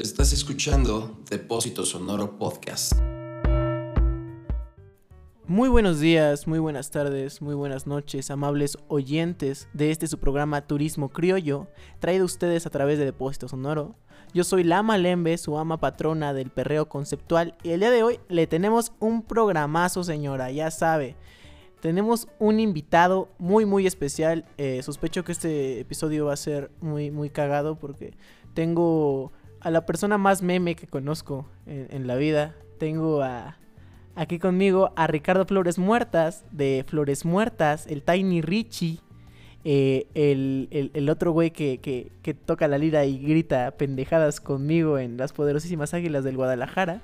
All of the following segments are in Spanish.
Estás escuchando Depósito Sonoro Podcast. Muy buenos días, muy buenas tardes, muy buenas noches, amables oyentes de este su programa Turismo Criollo, traído a ustedes a través de Depósito Sonoro. Yo soy Lama Lembe, su ama patrona del perreo conceptual, y el día de hoy le tenemos un programazo, señora, ya sabe. Tenemos un invitado muy muy especial. Eh, sospecho que este episodio va a ser muy muy cagado porque tengo a la persona más meme que conozco en, en la vida. Tengo a aquí conmigo a Ricardo Flores Muertas de Flores Muertas, el Tiny Richie. eh, el, el- el otro güey que, que- que toca la lira y grita pendejadas conmigo en las poderosísimas águilas del Guadalajara.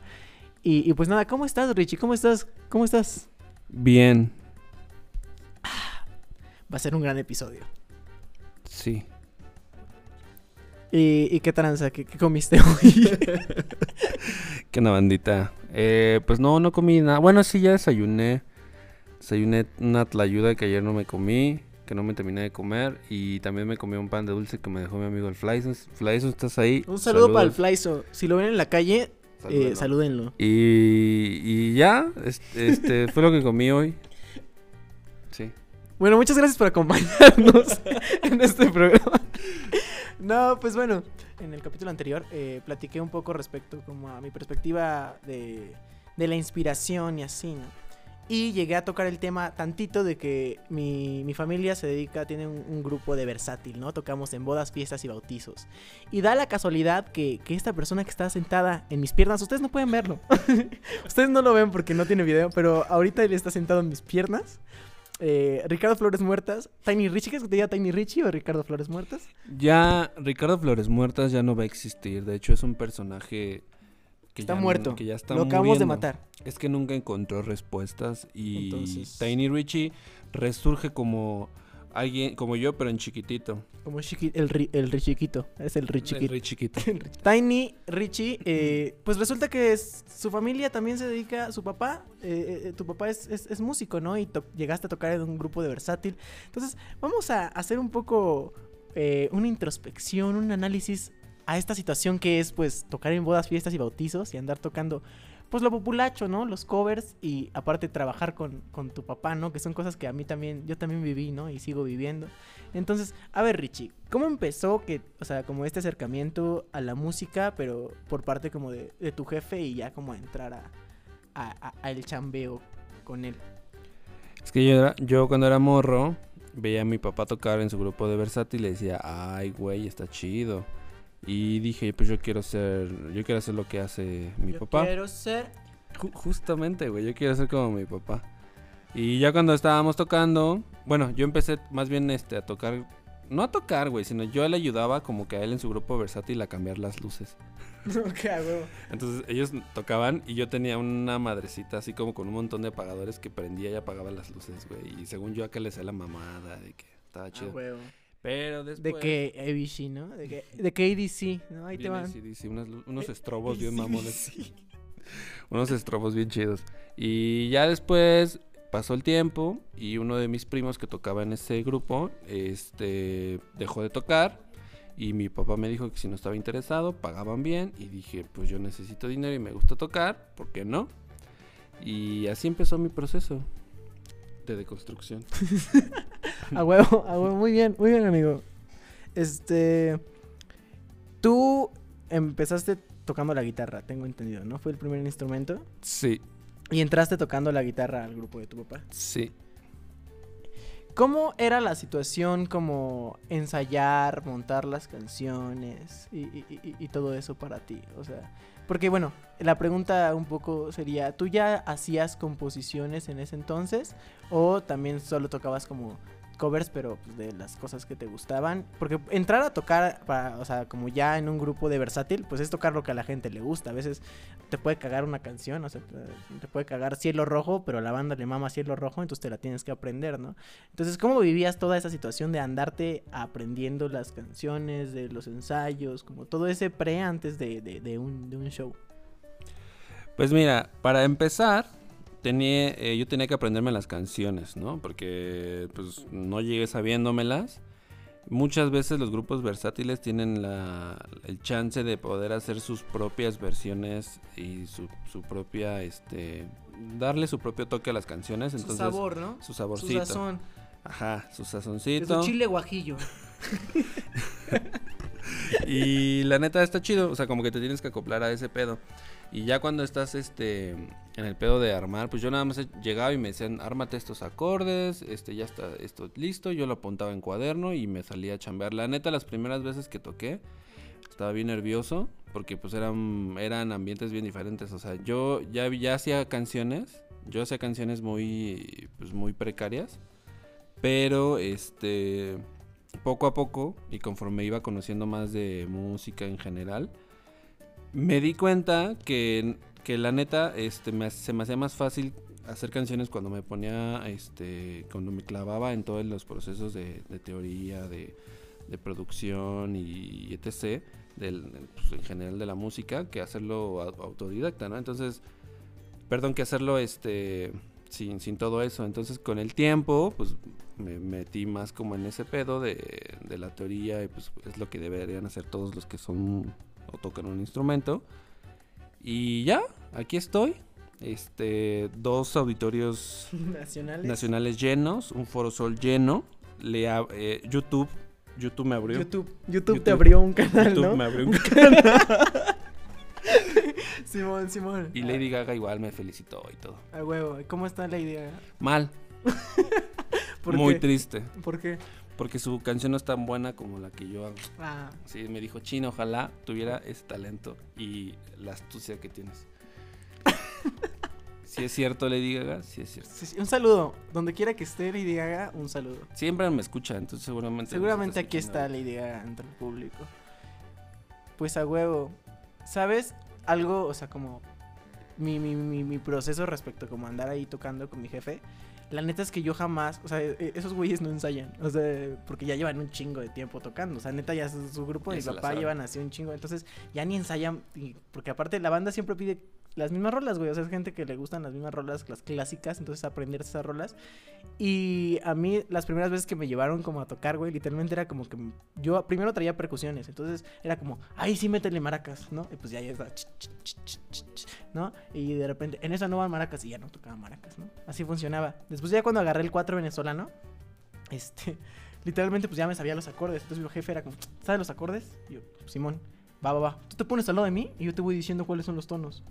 Y, y pues nada, ¿cómo estás, Richie? ¿Cómo estás? ¿Cómo estás? Bien, Va a ser un gran episodio. sí. ¿Y, y qué tranza? ¿Qué, qué comiste hoy? ¿Qué onda, bandita? Eh, pues no, no comí nada. Bueno, sí, ya desayuné. Desayuné una tlayuda que ayer no me comí, que no me terminé de comer. Y también me comí un pan de dulce que me dejó mi amigo el Flyson. Flyson, ¿estás ahí? un saludo para el Saludos. Flyso. Si lo ven en la calle, eh, Salúdenlo. Y, y ya, es- este, fue lo que comí hoy. Sí. Bueno, muchas gracias por acompañarnos en este programa. No, pues bueno, en el capítulo anterior eh, platiqué un poco respecto como a mi perspectiva de, de la inspiración y así, ¿no? Y llegué a tocar el tema tantito de que mi, mi familia se dedica, tiene un, un grupo de versátil, ¿no? Tocamos en bodas, fiestas y bautizos. Y da la casualidad que, que esta persona que está sentada en mis piernas, ustedes no pueden verlo. ustedes no lo ven porque no tiene video, pero ahorita él está sentado en mis piernas. Eh, Ricardo Flores Muertas, Tiny Richie, ¿quieres que te diga Tiny Richie o Ricardo Flores Muertas? Ya, Ricardo Flores Muertas ya no va a existir. De hecho, es un personaje que Está ya no- muerto. que ya está Lo acabamos de matar. Es que nunca encontró respuestas y Entonces- Tiny Richie resurge como alguien como yo, pero en chiquitito. Como chiqui- el, ri- el Richiquito, es el El Richiquito. Ri chiquito. Tiny Richie, eh, pues resulta que es- su familia también se dedica, su papá, eh, eh, tu papá es, es- es músico, ¿no? Y llegaste a tocar en un grupo de versátil. Entonces, vamos a hacer un poco eh, una introspección, un análisis a esta situación que es, pues, tocar en bodas, fiestas y bautizos y andar tocando, pues, lo populacho, ¿no? Los covers y aparte trabajar con, con tu papá, ¿no? Que son cosas que a mí también, yo también viví, ¿no? Y sigo viviendo. Entonces, a ver, Richie, ¿cómo empezó que, o sea, como este acercamiento a la música, pero por parte como de, de tu jefe y ya como entrar a, a- a- a el chambeo con él? Es que yo, era- yo cuando era morro veía a mi papá tocar en su grupo de versátil y le decía, ay, güey, está chido. Y dije, pues yo quiero ser, yo quiero hacer lo que hace mi Yo papá. quiero ser... Ju- justamente, güey, yo quiero ser como mi papá. Y ya cuando estábamos tocando, bueno, yo empecé más bien este a tocar, no a tocar, güey, sino yo le ayudaba como que a él en su grupo versátil a cambiar las luces. Ok. Entonces ellos tocaban y yo tenía una madrecita así como con un montón de apagadores que prendía y apagaba las luces, güey. Y según yo acá le hacía la mamada de que estaba chido. huevo. Pero después... De que ABC, ¿no? De que, de que ADC, ¿no? Ahí te van. AC/DC, lu- unos Eh, estrobos bien mamones. unos estrobos bien chidos. Y ya después pasó el tiempo y uno de mis primos que tocaba en ese grupo, este, dejó de tocar y mi papá me dijo que si no estaba interesado, pagaban bien y dije, pues yo necesito dinero y me gusta tocar, ¿por qué no? Y así empezó mi proceso de deconstrucción. A huevo, a huevo. Muy bien, muy bien, amigo. Este. Tú empezaste tocando la guitarra, tengo entendido, ¿no? Fue el primer instrumento. Sí, Y entraste tocando la guitarra al grupo de tu papá. sí. ¿Cómo era la situación como ensayar, montar las canciones y, y- y- y todo eso para ti? O sea, porque bueno, la pregunta un poco sería, ¿tú ya hacías composiciones en ese entonces o también solo tocabas como covers pero pues, de las cosas que te gustaban? Porque entrar a tocar, para, o sea, como ya en un grupo de versátil, pues es tocar lo que a la gente le gusta. A veces te puede cagar una canción, o sea, te- puede cagar Cielo Rojo, pero la banda le mama Cielo Rojo, entonces te la tienes que aprender, ¿no? Entonces, ¿cómo vivías toda esa situación de andarte aprendiendo las canciones, de los ensayos, como todo ese pre antes de un show? Pues mira, para empezar, tenía, eh, yo tenía que aprenderme las canciones, ¿no? Porque pues no llegué sabiéndomelas. Muchas veces los grupos versátiles tienen la, el chance de poder hacer sus propias versiones y su, su propia, este, darle su propio toque a las canciones. Su Entonces, sabor, ¿no? Su Su saborcito. sazón. Ajá, su sazoncito. Su chile guajillo. Y la neta está chido, o sea, como que te tienes que acoplar a ese pedo. Y ya cuando estás este en el pedo de armar, pues yo nada más llegaba y me decían, "Ármate estos acordes, este ya está esto listo." Yo lo apuntaba en cuaderno y me salía a chambear. La neta las primeras veces que toqué estaba bien nervioso porque pues eran eran ambientes bien diferentes, o sea, yo ya ya hacía canciones, yo hacía canciones muy pues muy precarias, pero este poco a poco y conforme iba conociendo más de música en general, me di cuenta que, que la neta este, se me hacía más fácil hacer canciones cuando me ponía, este, cuando me clavaba en todos los procesos de, teoría, de, producción y, etc. Del, pues, en general de la música, que hacerlo au- autodidacta, ¿no? Entonces, perdón, que hacerlo este sin, sin todo eso. Entonces, con el tiempo, pues me metí más como en ese pedo de, de la teoría y pues es lo que deberían hacer todos los que son o tocan un instrumento. Y ya, aquí estoy. Este, dos auditorios Nacionales. nacionales llenos, un foro sol lleno. Le eh, YouTube, YouTube me abrió. YouTube. YouTube. YouTube. te abrió un canal, YouTube ¿no? me abrió un Simón, Simón. Y Lady Gaga igual me felicitó y todo. A huevo. ¿Cómo está la idea? Mal, ¿Por muy qué? triste. ¿Por qué? Porque su canción no es tan buena como la que yo hago. Ah, Sí, me dijo, Chino, ojalá tuviera ese talento y la astucia que tienes. si es cierto, Lady Gaga, sí es cierto. sí, sí, un saludo. Donde quiera que esté Lady Gaga, un saludo. Siempre me escucha, entonces seguramente... Seguramente aquí está. Lady Gaga entre el público. Pues a huevo. ¿Sabes? Algo, o sea, como mi, mi, mi, mi proceso respecto a como andar ahí tocando con mi jefe. La neta es que yo jamás, o sea, e- esos güeyes no ensayan, o sea, porque ya llevan un chingo de tiempo tocando, o sea, neta ya su, su grupo de papá llevan así un chingo, entonces ya ni ensayan, porque aparte la banda siempre pide las mismas rolas, güey, o sea, es gente que le gustan las mismas rolas, las clásicas, entonces aprender esas rolas. Y a mí las primeras veces que me llevaron como a tocar, güey, literalmente era como que yo primero traía percusiones, entonces era como, ay, sí, métele maracas, ¿no? Y pues ya ya estaba, ¿no? Y de repente, en esa no van maracas y ya no tocaba maracas, ¿no? Así funcionaba. Después ya cuando agarré el 4 venezolano, este, literalmente pues ya me sabía los acordes, entonces mi jefe era como, ¿sabes los acordes? Y yo, Simón, va, va, va, tú te pones al lado de mí y yo te voy diciendo cuáles son los tonos.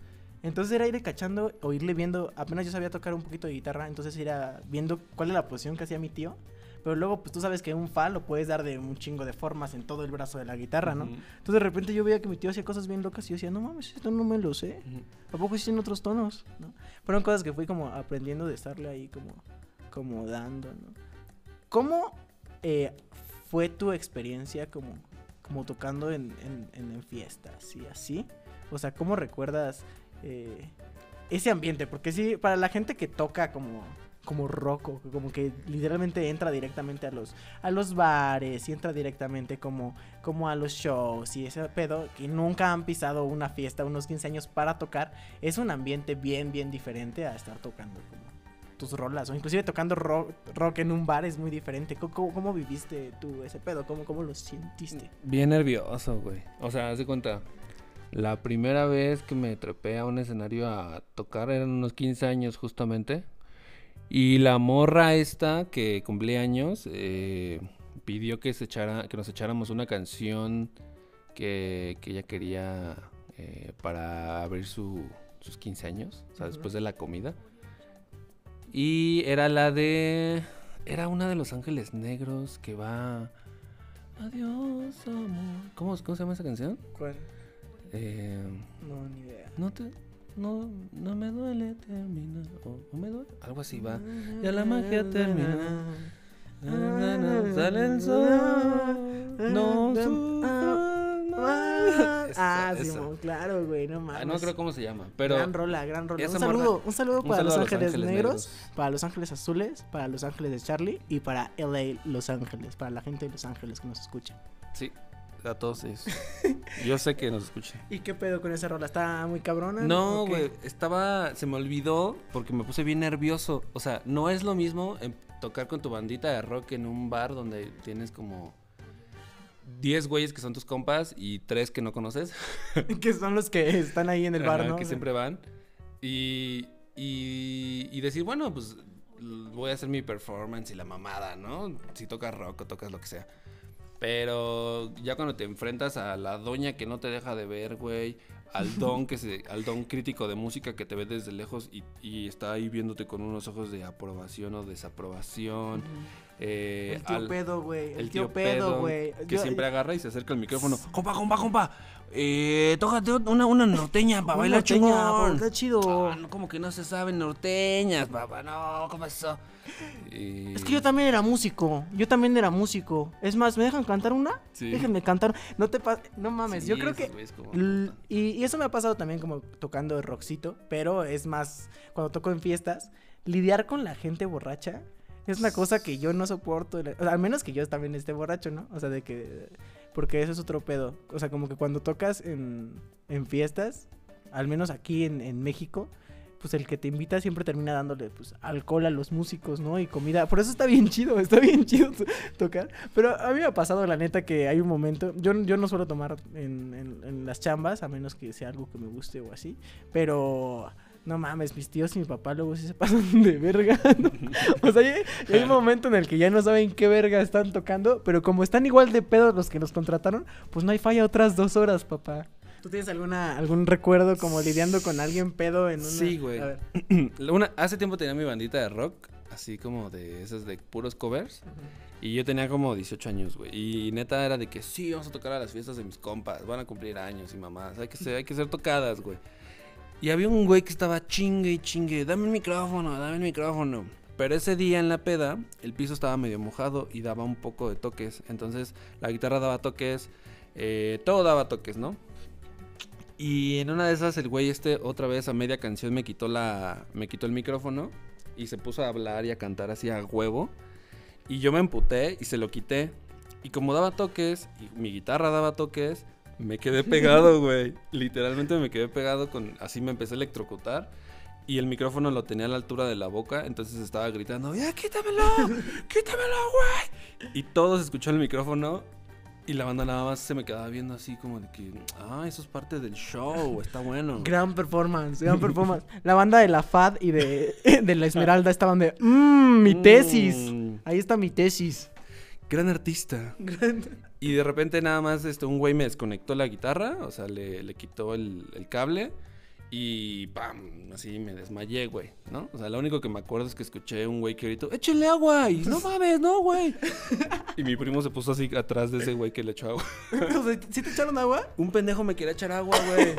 Entonces era ir cachando o irle viendo, apenas yo sabía tocar un poquito de guitarra, entonces era viendo cuál es la posición que hacía mi tío. Pero luego, pues tú sabes que un fa lo puedes dar de un chingo de formas en todo el brazo de la guitarra, ¿no? Entonces de repente yo veía que mi tío hacía cosas bien locas y yo decía, no mames, esto no me lo sé. ujú. ¿A poco existen otros tonos? ¿no? Fueron cosas que fui como aprendiendo de estarle ahí como, como dando, ¿no? ¿Cómo eh, fue tu experiencia como, como tocando en- en fiestas y así? O sea, ¿cómo recuerdas eh, ese ambiente? Porque sí, para la gente que toca como como rock, o como que literalmente entra directamente a los a los bares y entra directamente como como a los shows y ese pedo que nunca han pisado una fiesta, unos 15 años para tocar, es un ambiente bien bien diferente a estar tocando como tus rolas o inclusive tocando rock, rock en un bar es muy diferente. ¿Cómo, cómo- cómo viviste tú ese pedo? ¿Cómo, cómo lo sentiste? Bien nervioso, güey. O sea, haz de cuenta. La primera vez que me trepé a un escenario a tocar eran unos 15 años justamente. Y la morra esta que cumplía años eh, pidió que, se echara, que nos echáramos una canción que, que ella quería eh, para abrir su- sus 15 años, o sea, después de la comida. Y era la de... Era una de Los Ángeles Negros que va... Adiós, amor. ¿Cómo, cómo se llama esa canción? ¿Cuál? Eh, No, ni idea. no te... No, no me duele terminar. O, o me duele. Algo así va. Ya la magia terminó. Sale el sol. No Ah. Simón, claro, güey, no mames. Ah, no creo cómo se llama. Pero gran rola, gran rola. Un saludo, un saludo para Los Ángeles, Negros, para Los Ángeles Azules, para Los Ángeles de Charlie y para LA Los Ángeles, para la gente de Los Ángeles que nos escucha. Sí, a todos ellos. Yo sé que nos escuchan. ¿Y qué pedo con esa rola? ¿Está muy cabrona? No, güey, estaba, se me olvidó porque me puse bien nervioso. O sea, no es lo mismo tocar con tu bandita de rock en un bar donde tienes como 10 güeyes que son tus compas y 3 que no conoces. que son los que están ahí en el bar, Ajá, ¿no? Que siempre van. Y, y, y decir, bueno, pues voy a hacer mi performance y la mamada, ¿no? Si tocas rock o tocas lo que sea. Pero ya cuando te enfrentas a la doña que no te deja de ver, güey, al don que se, al don crítico de música que te ve desde lejos y, y está ahí viéndote con unos ojos de aprobación o desaprobación. Eh, El tío al- pedo, güey. El, el tío, pedo, güey. Que Yo- siempre agarra y se acerca al micrófono. Compa, compa, compa. Eh, tócate una, una norteña para bailar norteña, está chido. No, como que no se saben norteñas, papá. No, ¿cómo eso? Y- Es que yo también era músico. Yo también era músico. Es más, ¿me dejan cantar una? Sí. Déjenme cantar. No te pa- No mames, Sí, yo creo que. como y eso me ha pasado también como tocando rockcito. Pero es más, cuando toco en fiestas, lidiar con la gente borracha. Es una cosa que yo no soporto. al menos que yo también esté borracho, ¿no? O sea, de que. Porque eso es otro pedo. O sea, como que cuando tocas en, en fiestas, al menos aquí en, en México, pues el que te invita siempre termina dándole pues alcohol a los músicos, ¿no? Y comida. Por eso está bien chido, está bien chido to- tocar. Pero a mí me ha pasado la neta que hay un momento. Yo, yo no suelo tomar en- en las chambas, a menos que sea algo que me guste o así. Pero. No mames, mis tíos y mi papá luego sí se pasan de verga. ¿no? O sea, hay, hay un momento en el que ya no saben qué verga están tocando, pero como están igual de pedos los que nos contrataron, pues no hay falla otras dos horas, papá. ¿Tú tienes alguna algún recuerdo como lidiando con alguien pedo en una... Sí, güey. A ver. Una- hace tiempo tenía mi bandita de rock, así como de esas de puros covers. Y yo tenía como 18 años, güey. Y neta era de que sí, vamos a tocar a las fiestas de mis compas. Van a cumplir años y mamás. Hay que ser, hay que ser tocadas, güey. Y había un güey que estaba chingue y chingue. Dame el micrófono, dame el micrófono. Pero ese día en la peda, el piso estaba medio mojado y daba un poco de toques. Entonces la guitarra daba toques, eh, todo daba toques, ¿no? Y en una de esas el güey este otra vez a media canción me quitó la me quitó el micrófono y se puso a hablar y a cantar así a huevo y yo me emputé y se lo quité y como daba toques y mi guitarra daba toques me quedé pegado, güey. Literalmente me quedé pegado con así me empecé a electrocutar y el micrófono lo tenía a la altura de la boca, entonces estaba gritando, "Ya quítamelo, quítamelo, güey." Y todos escucharon el micrófono y la banda nada más se me quedaba viendo así como de que, ah, eso es parte del show, está bueno. Gran performance, gran performance. La banda de la FAD y de, de la Esmeralda estaban de, mmm, mi tesis. Mm, Ahí está mi tesis. gran artista. Y de repente nada más este, un güey me desconectó la guitarra, o sea, le, le quitó el, el cable y ¡pam! Así me desmayé, güey, ¿no? O sea, lo único que me acuerdo es que escuché un güey que gritó, ¡échenle agua! Y no mames, no, güey. y mi primo se puso así atrás de ese güey que le echó agua. O sea, ¿Sí te echaron agua? Un pendejo me quería echar agua, güey.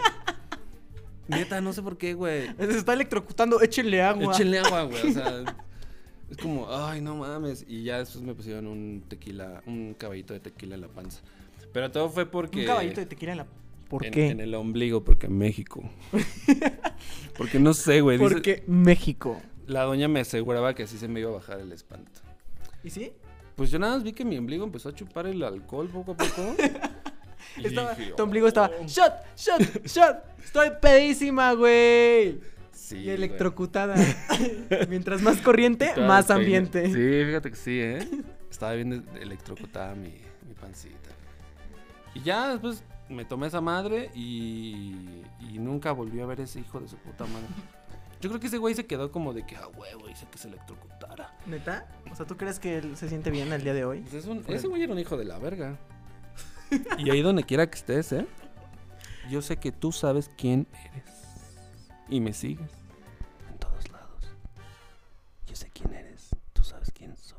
Neta, no sé por qué, güey. Se está electrocutando, échenle agua. Échenle agua, güey. O sea, es como, ay, no mames. Y ya después me pusieron un tequila, un caballito de tequila en la panza. Pero todo fue porque. Un caballito de tequila en la... ¿Por en, qué? En el ombligo, porque en México. porque no sé, güey. dice- Porque México. La doña me aseguraba que así se me iba a bajar el espanto. ¿Y sí? Pues yo nada más vi que mi ombligo empezó a chupar el alcohol poco a poco. Estaba, dije, tu ombligo estaba, "Oh". shot, shot, shot. Estoy pedísima, güey. Sí, y electrocutada. Mientras más corriente, más ambiente. Sí, fíjate que sí, ¿eh? Estaba bien electrocutada mi, mi pancita. Y ya después me tomé esa madre y, y nunca volví a ver ese hijo de su puta madre. Yo creo que ese güey se quedó como de que, ah, huevo, hice que se electrocutara. ¿Neta? O sea, ¿tú crees que él se siente bien el día de hoy? Pues es un- Por ese güey era un hijo de la verga. Y ahí donde quiera que estés, ¿eh? Yo sé que tú sabes quién eres. Y me sigues en todos lados. Yo sé quién eres. Tú sabes quién soy.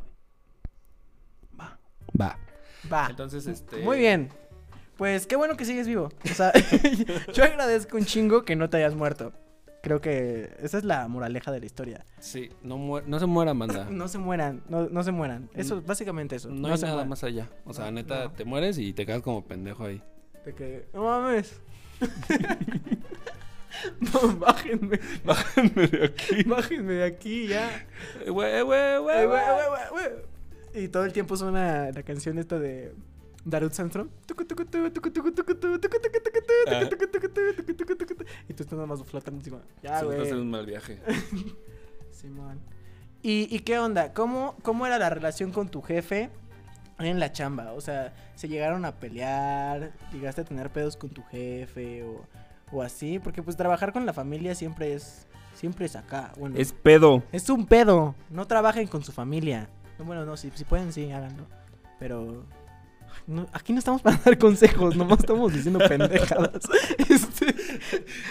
Va. Va. Va. Entonces, este. Muy bien. Pues qué bueno que sigues vivo. O sea, yo agradezco un chingo que no te hayas muerto. Creo que esa es la moraleja de la historia. Sí, no, muer- no se muera, manda. No se mueran, no, no se mueran. Eso, básicamente eso. No, hay se nada mueran. más allá. O sea, No, neta, no. te mueres y te quedas como pendejo ahí. De que, no mames. bájenme. Bájenme de aquí. Bájenme de aquí ya. Eh, Eh. Y todo el tiempo suena la canción esta de Darut Sandstrom. Y tú estás nada más flotando encima. Ya, güey. un mal viaje. Simón. ¿Y, ¿Y qué onda? ¿Cómo, ¿Cómo era la relación con tu jefe en la chamba, o sea, se llegaron a pelear, llegaste a tener pedos con tu jefe o, o así, porque pues trabajar con la familia siempre es, siempre es acá, bueno, Es pedo. es un pedo, no trabajen con su familia, no, bueno, no, si, si pueden sí, háganlo, pero no- aquí no estamos para dar consejos, nomás estamos diciendo pendejadas, Este,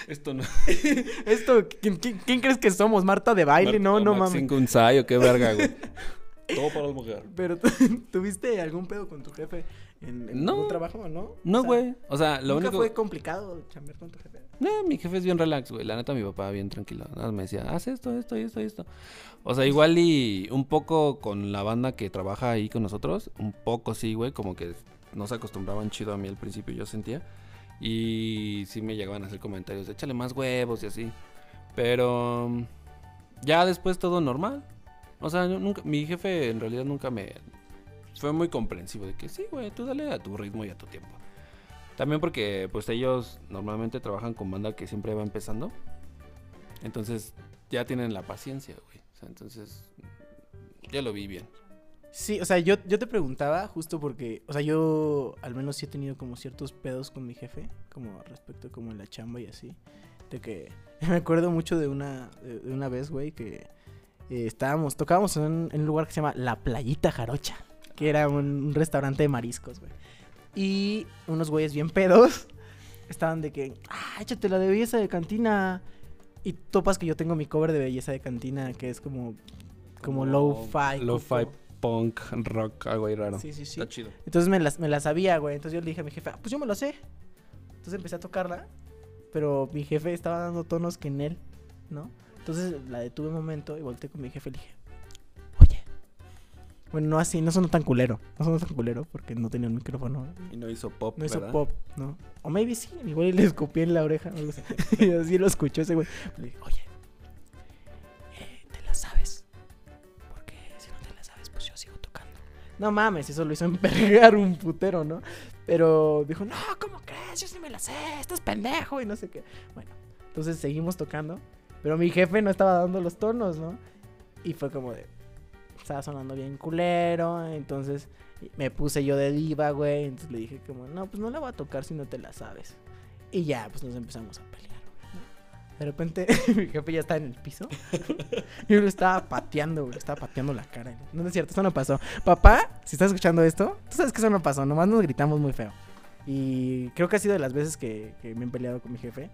Esto no. esto, ¿quién, quién- quién crees que somos? Marta de baile, no, no mames. Cinco ensayo, qué verga, güey. Todo para las mujeres. Pero ¿tú- ¿tuviste algún pedo con tu jefe en, en No. algún trabajo no? No, O sea, güey. O sea, lo ¿Nunca único. fue complicado chambear con tu jefe? No, mi jefe es bien relax, güey. La neta, mi papá bien tranquilo. Nada me decía, haz esto, esto, esto, esto. O sea, igual y un poco con la banda que trabaja ahí con nosotros. Un poco sí, güey. Como que no se acostumbraban chido a mí al principio, yo sentía. Y sí me llegaban a hacer comentarios, de, échale más huevos y así. Pero mm, ya después todo normal. O sea, nunca, mi jefe en realidad nunca me... Fue muy comprensivo de que sí, güey, tú dale a tu ritmo y a tu tiempo. También porque pues ellos normalmente trabajan con banda que siempre va empezando. Entonces ya tienen la paciencia, güey. O sea, entonces ya lo vi bien. Sí, o sea, yo, yo te preguntaba justo porque, o sea, yo al menos sí he tenido como ciertos pedos con mi jefe, como respecto como en la chamba y así. De que me acuerdo mucho de una, de, una vez, güey, que eh, estábamos, tocábamos en un lugar que se llama La Playita Jarocha, que era un, restaurante de mariscos, güey. Y unos güeyes bien pedos estaban de que, ah, échate la de belleza de cantina. Y topas que yo tengo mi cover de belleza de cantina, que es como, como low-fi. Lo-fi, como- punk, rock, algo ahí raro. Sí, sí, sí. Está chido. Entonces me la, me la sabía, güey. Entonces yo le dije a mi jefe, ah, pues yo me lo sé. Entonces empecé a tocarla, pero mi jefe estaba dando tonos que en él, ¿no? Entonces la detuve un momento y volteé con mi jefe y le dije. Bueno, no así, no sonó tan culero. No sonó tan culero porque no tenía un micrófono. Y no hizo pop, No hizo ¿verdad? pop, ¿no? O maybe sí, igual le escupí en la oreja. Y así lo escuchó ese güey. Le dije, oye, eh, ¿te la sabes? Porque si no te la sabes, pues yo sigo tocando. No mames, eso lo hizo empergar un putero, ¿no? Pero dijo, no, ¿cómo crees? Yo sí me la sé, estás pendejo y no sé qué. Bueno, entonces seguimos tocando. Pero mi jefe no estaba dando los tonos, ¿no? Y fue como de. Estaba sonando bien culero. Entonces me puse yo de diva, güey. Entonces le dije, como, no, pues no la voy a tocar si no te la sabes. Y ya, pues nos empezamos a pelear, güey. De repente, mi jefe ya está en el piso. Yo lo estaba pateando, güey. Estaba pateando la cara. No, no es cierto, eso no pasó. Papá, si estás escuchando esto, tú sabes que eso no pasó. Nomás nos gritamos muy feo. Y creo que ha sido de las veces que, que me he peleado con mi jefe.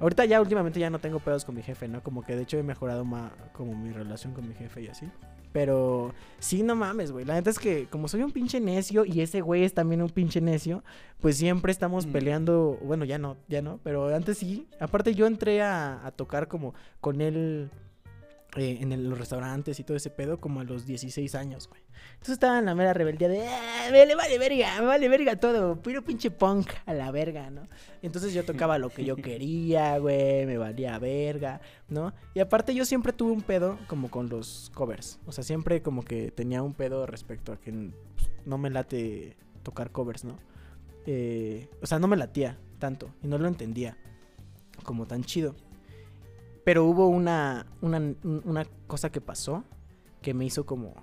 Ahorita ya últimamente ya no tengo pedos con mi jefe, ¿no? Como que de hecho he mejorado más como mi relación con mi jefe y así. Pero sí, no mames, güey. La neta es que como soy un pinche necio y ese güey es también un pinche necio, pues siempre estamos Mm. peleando. Bueno, ya no, ya no, pero antes sí. Aparte yo entré a, a tocar como con él eh, en el- los restaurantes y todo ese pedo como a los 16 años, güey. Entonces estaba en la mera rebeldía de, "Ah, me vale verga, me vale verga todo, puro pinche punk a la verga, ¿no? Entonces yo tocaba lo que yo quería, güey, me valía verga, ¿no? Y aparte yo siempre tuve un pedo como con los covers, o sea, siempre como que tenía un pedo respecto a que pues, no me late tocar covers, ¿no? Eh, o sea, no me latía tanto y no lo entendía como tan chido. Pero hubo una, una, una cosa que pasó que me hizo como,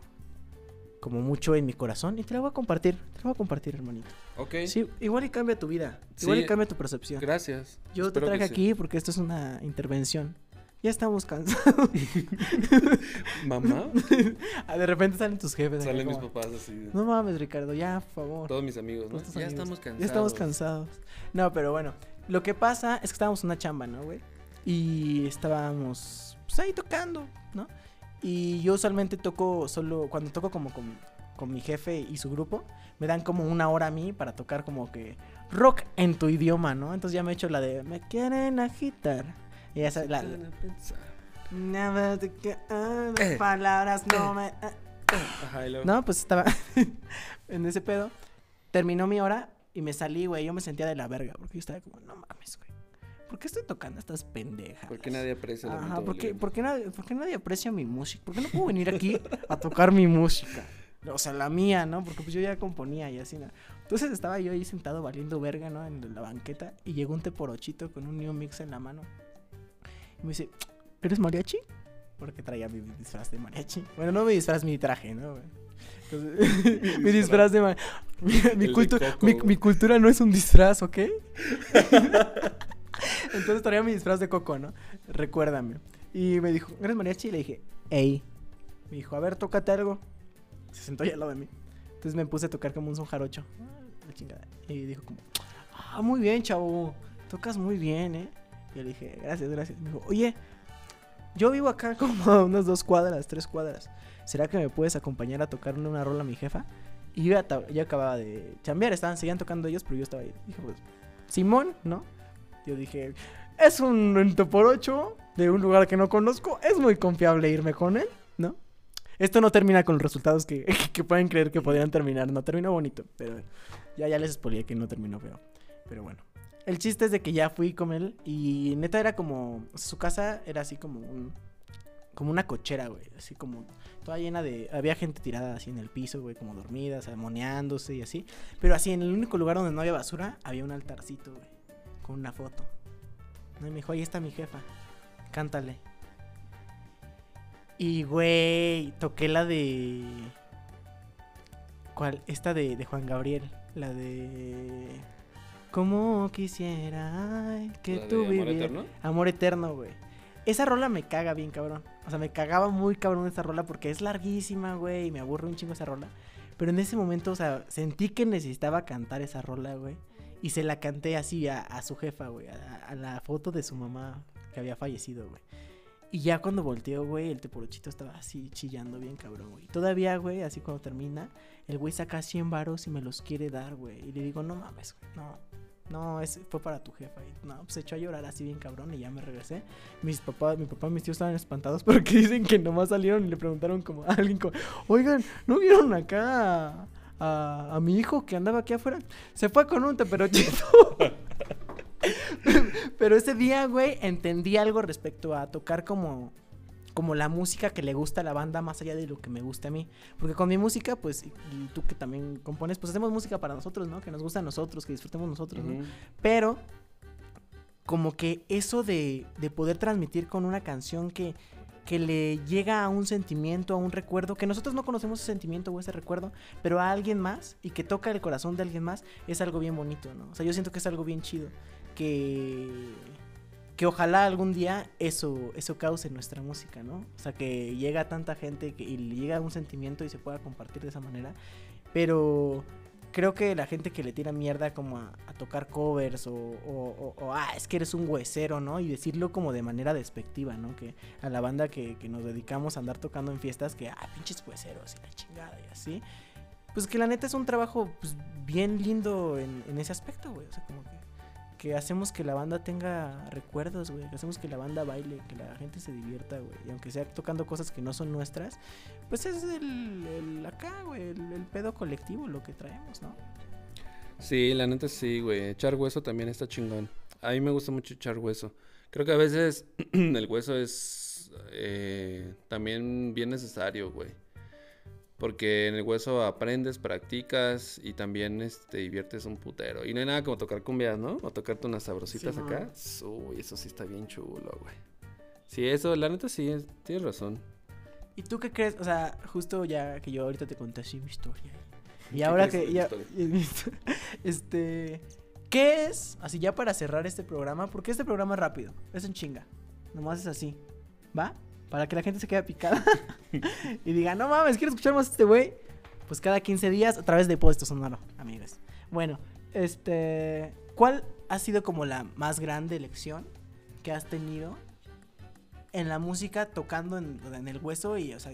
como mucho en mi corazón y te la voy a compartir, te la voy a compartir, hermanito. Ok. Sí, igual y cambia tu vida, igual y cambia tu percepción. Gracias. Yo te Espero traje sí. aquí porque esto es una intervención. Ya estamos cansados. Mamá. Ah, de repente salen tus jefes. Salen mis como, papás así. No mames, Ricardo, ya, por favor. Todos mis amigos, ¿no? Ya amigos. estamos cansados. Ya estamos cansados. No, pero bueno, lo que pasa es que estábamos en una chamba, ¿no, güey? Y estábamos pues ahí tocando, ¿no? Y yo usualmente toco solo, cuando toco como con, con mi jefe y su grupo, me dan como una hora a mí para tocar como que rock en tu idioma, ¿no? Entonces ya me he hecho la de me quieren agitar. Y esa la, la- Nada de que ah, Eh. palabras no me ah, Ajá, y luego- no, pues estaba en ese pedo. Terminó mi hora y me salí, güey. Yo me sentía de la verga porque yo estaba como, no mames, güey. ¿Por qué estoy tocando estas pendejas? ¿Por qué nadie aprecia el Ajá, ¿por qué, boliviano? por, qué nadie, por qué nadie aprecia mi música? ¿Por qué no puedo venir aquí a tocar mi música? O sea, la mía, ¿no? Porque pues yo ya componía y así, ¿no? Entonces estaba yo ahí sentado valiendo verga, ¿no? En la banqueta y llegó un teporochito con un new mix en la mano. Y me dice, ¿eres mariachi? Porque traía mi disfraz de mariachi. Bueno, no mi disfraz, mi traje, ¿no? Entonces, mi disfraz de... ma- Mi, mi cultu- mi cultura no es un disfraz, ¿ok? Entonces traía mi disfraz de Coco, ¿no? Recuérdame. Y me dijo, ¿eres mariachi? Y le dije, ey. Me dijo, a ver, tócate algo. Se sentó ahí al lado de mí. Entonces me puse a tocar como un son jarocho. Ah, la chingada. Y dijo como, ah, muy bien, chavo. Tocas muy bien, ¿eh? Y le dije, gracias, gracias. Me dijo, oye, yo vivo acá como a unas dos cuadras, tres cuadras. ¿Será que me puedes acompañar a tocarle una rola a mi jefa? Y yo ya, ya acababa de chambear, estaban, seguían tocando ellos, pero yo estaba ahí. Dije, pues, Simón, ¿no? Yo dije, es un 90 por 8 de un lugar que no conozco, es muy confiable irme con él, ¿no? Esto no termina con los resultados que, que pueden creer que podrían terminar, no terminó bonito, pero ya, ya les spoileé que no terminó feo. Pero bueno. El chiste es de que ya fui con él y neta era como, su casa era así como un, como una cochera, güey, así como toda llena de, había gente tirada así en el piso, güey, como dormida, o sea, moneándose y así. Pero así, en el único lugar donde no había basura, había un altarcito, güey, con una foto. Y me dijo, ahí está mi jefa, cántale. Y, güey, toqué la de... ¿Cuál? Esta de, de Juan Gabriel, la de... Como quisiera que La tú Amor vivieras. Eterno. Amor eterno, güey. Esa rola me caga bien, cabrón. O sea, me cagaba muy cabrón esa rola porque es larguísima, güey, y me aburre un chingo esa rola. Pero en ese momento, o sea, sentí que necesitaba cantar esa rola, güey. Y se la canté así a, a su jefa, güey, a, a la foto de su mamá que había fallecido, güey. Y ya cuando volteó, güey, el teporochito estaba así chillando bien cabrón, güey. Todavía, güey, así cuando termina, el güey saca 100 varos y me los quiere dar, güey. Y le digo, no mames, güey, no. No, es, fue para tu jefa. Y no, pues echó a llorar así bien cabrón y ya me regresé. Mis papás, mi papá y mis tíos estaban espantados porque dicen que nomás salieron y le preguntaron como a alguien como, oigan, ¿no vieron acá a, mi hijo que andaba aquí afuera? Se fue con un teperochito. Pero ese día, güey, entendí algo respecto a tocar como, como la música que le gusta a la banda más allá de lo que me gusta a mí. Porque con mi música, pues, y, tú que también compones, pues hacemos música para nosotros, ¿no? Que nos gusta a nosotros, que disfrutemos nosotros, ¿no? Pero como que eso de, de poder transmitir con una canción que, que le llega a un sentimiento, a un recuerdo, que nosotros no conocemos ese sentimiento o ese recuerdo, pero a alguien más y que toca el corazón de alguien más, es algo bien bonito, ¿no? O sea, yo siento que es algo bien chido, que, que ojalá algún día eso, eso cause nuestra música, ¿no? O sea, que llega a tanta gente que, y le llega un sentimiento y se pueda compartir de esa manera, pero creo que la gente que le tira mierda como a, a tocar covers o, o- ah, es que eres un huesero, ¿no? Y decirlo como de manera despectiva, ¿no? Que a la banda que, que nos dedicamos a andar tocando en fiestas, que, ah, pinches hueseros y la chingada y así. Pues que la neta es un trabajo pues, bien lindo en, en ese aspecto, güey. O sea, como que, que hacemos que la banda tenga recuerdos, güey. Que hacemos que la banda baile, que la gente se divierta, güey. Y aunque sea tocando cosas que no son nuestras, pues es el, el acá, güey, el, pedo colectivo lo que traemos, ¿no? Sí, la neta sí, güey. Echar hueso también está chingón. A mí me gusta mucho echar hueso. Creo que a veces el hueso es eh, también bien necesario, güey. Porque en el hueso aprendes, practicas y también este, te diviertes un putero. Y no hay nada como tocar cumbias, ¿no? O tocarte unas sabrositas acá. Uy, eso sí está bien chulo, güey. Sí, eso, la neta sí, es- tienes razón. ¿Y tú qué crees? O sea, justo ya que yo ahorita te conté así mi historia. Y ¿Qué ahora que ya... Este... ¿Qué es? Así ya para cerrar este programa, porque este programa es rápido, es en chinga. Nomás es así. ¿Va? Para que la gente se quede picada y diga, no mames, quiero escuchar más a este güey. Pues cada 15 días a través de Puesto Sonoro, amigos. Bueno, este... ¿Cuál ha sido como la más grande lección que has tenido en la música tocando en, el hueso y, o sea,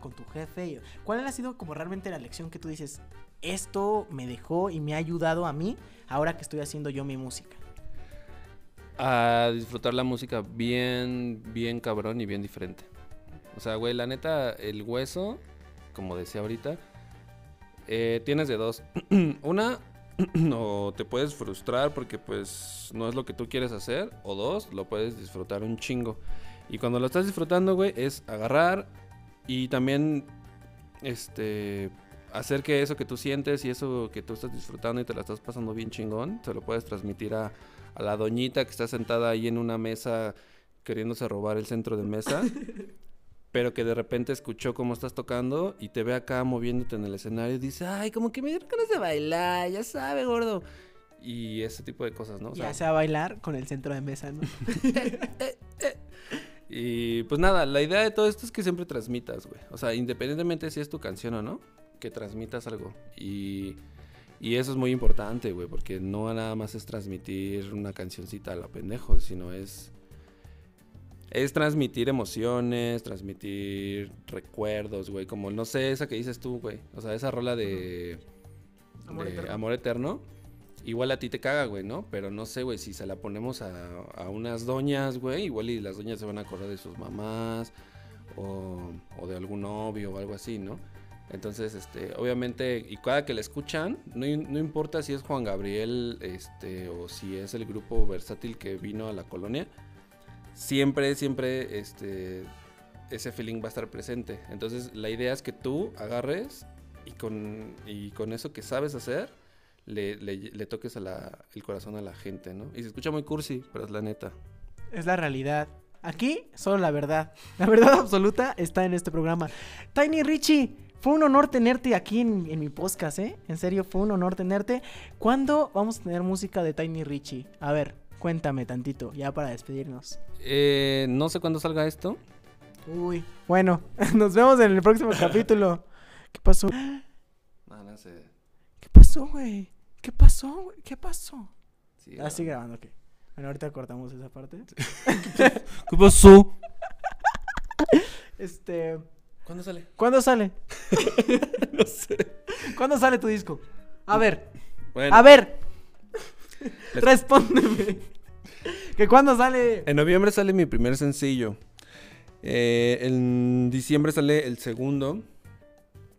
con tu jefe? y- ¿Cuál ha sido como realmente la lección que tú dices, esto me dejó y me ha ayudado a mí ahora que estoy haciendo yo mi música? A disfrutar la música bien, bien cabrón y bien diferente. O sea, güey, la neta, el hueso, como decía ahorita, eh, tienes de dos. Una, o te puedes frustrar porque pues no es lo que tú quieres hacer. O dos, lo puedes disfrutar un chingo. Y cuando lo estás disfrutando, güey, es agarrar y también, este, hacer que eso que tú sientes y eso que tú estás disfrutando y te la estás pasando bien chingón, se lo puedes transmitir a, a la doñita que está sentada ahí en una mesa queriéndose robar el centro de mesa. pero que de repente escuchó cómo estás tocando y te ve acá moviéndote en el escenario y dice, ay, como que me dieron ganas de bailar, ya sabe, gordo. Y ese tipo de cosas, ¿no? O sea, Ya sea bailar con el centro de mesa, ¿no? Y pues nada, la idea de todo esto es que siempre transmitas, güey. O sea, independientemente si es tu canción o no, que transmitas algo. Y, y eso es muy importante, güey, porque no nada más es transmitir una cancioncita a la pendejo, sino es... Es transmitir emociones, transmitir recuerdos, güey. Como, no sé, esa que dices tú, güey. O sea, esa rola de... Amor de Eterno. Amor Eterno. Igual a ti te caga, güey, ¿no? Pero no sé, güey, si se la ponemos a, a unas doñas, güey, igual y las doñas se van a acordar de sus mamás o, o de algún novio o algo así, ¿no? Entonces, este, obviamente, y cada que la escuchan, no, no importa si es Juan Gabriel, este, o si es el grupo versátil que vino a la colonia, siempre, siempre, este, ese feeling va a estar presente. Entonces, la idea es que tú agarres y con, y con eso que sabes hacer, le, le, le toques a la, el corazón a la gente, ¿no? Y se escucha muy cursi, pero es la neta. Es la realidad. Aquí, solo la verdad. La verdad absoluta está en este programa. Tiny Richie, fue un honor tenerte aquí en, en mi podcast, ¿eh? En serio, fue un honor tenerte. ¿Cuándo vamos a tener música de Tiny Richie? A ver, cuéntame tantito, ya para despedirnos. Eh, no sé cuándo salga esto. Uy, bueno, nos vemos en el próximo capítulo. ¿Qué pasó? No, no sé. ¿Qué pasó, güey? ¿Qué pasó, güey? ¿Qué pasó? Sí, Ah, sigue grabando, ok. Bueno, ahorita cortamos esa parte. ¿Qué pasó? Este, ¿Cuándo sale? ¿cuándo sale? no sé. ¿Cuándo sale tu disco? A ver, Bueno, a ver, Les- respóndeme. ¿Que cuándo sale? en noviembre sale mi primer sencillo. Eh, en diciembre sale el segundo.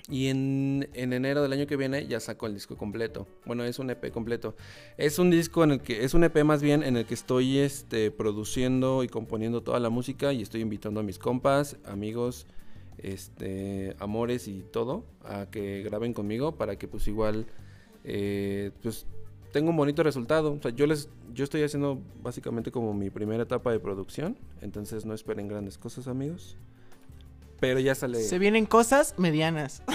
Y en, en enero del año que viene ya saco el disco completo. Bueno, es un EP completo. Es un disco en el que, es un EP más bien en el que estoy este, produciendo y componiendo toda la música y estoy invitando a mis compas, amigos, este, amores y todo a que graben conmigo para que pues igual eh, pues tenga un bonito resultado. O sea, yo les, yo estoy haciendo básicamente como mi primera etapa de producción, entonces no esperen grandes cosas, amigos. Pero ya sale. Se vienen cosas medianas.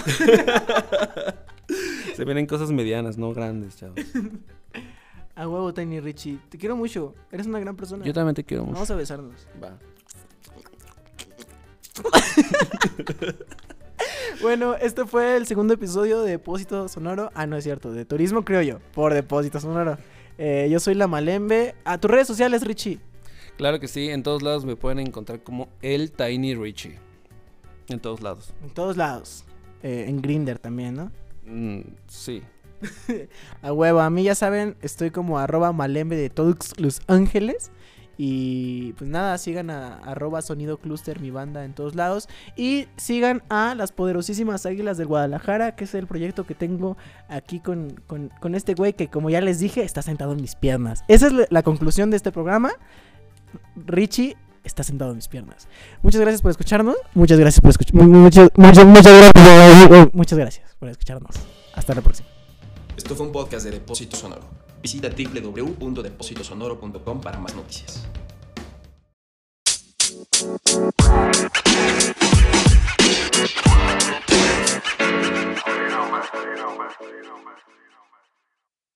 Se vienen cosas medianas, no grandes, chavos. A huevo, Tiny Richie. Te quiero mucho. Eres una gran persona. Yo también te quiero mucho. Vamos a besarnos. Va. Bueno, este fue el segundo episodio de Depósito Sonoro. Ah, no es cierto, de Turismo Criollo, por Depósito Sonoro. Eh, yo soy la Malembe. A tus redes sociales, Richie. Claro que sí, en todos lados me pueden encontrar como el Tiny Richie. En todos lados. En todos lados. Eh, en Grinder también, ¿no? Mm, sí. A huevo, a mí ya saben, estoy como arroba malembe de todos los ángeles. Y pues nada, sigan a arroba sonido cluster mi banda en todos lados. Y sigan a las poderosísimas águilas del Guadalajara, que es el proyecto que tengo aquí con, con- este güey que como ya les dije, está sentado en mis piernas. Esa es la, conclusión de este programa. Richie está sentado en mis piernas. Muchas gracias por escucharnos. Muchas gracias por escuchar. Muchas, muchas. Muchas gracias por escucharnos. Hasta la próxima. Esto fue un podcast de Depósito Sonoro. Visita www.depositosonoro.com para más noticias.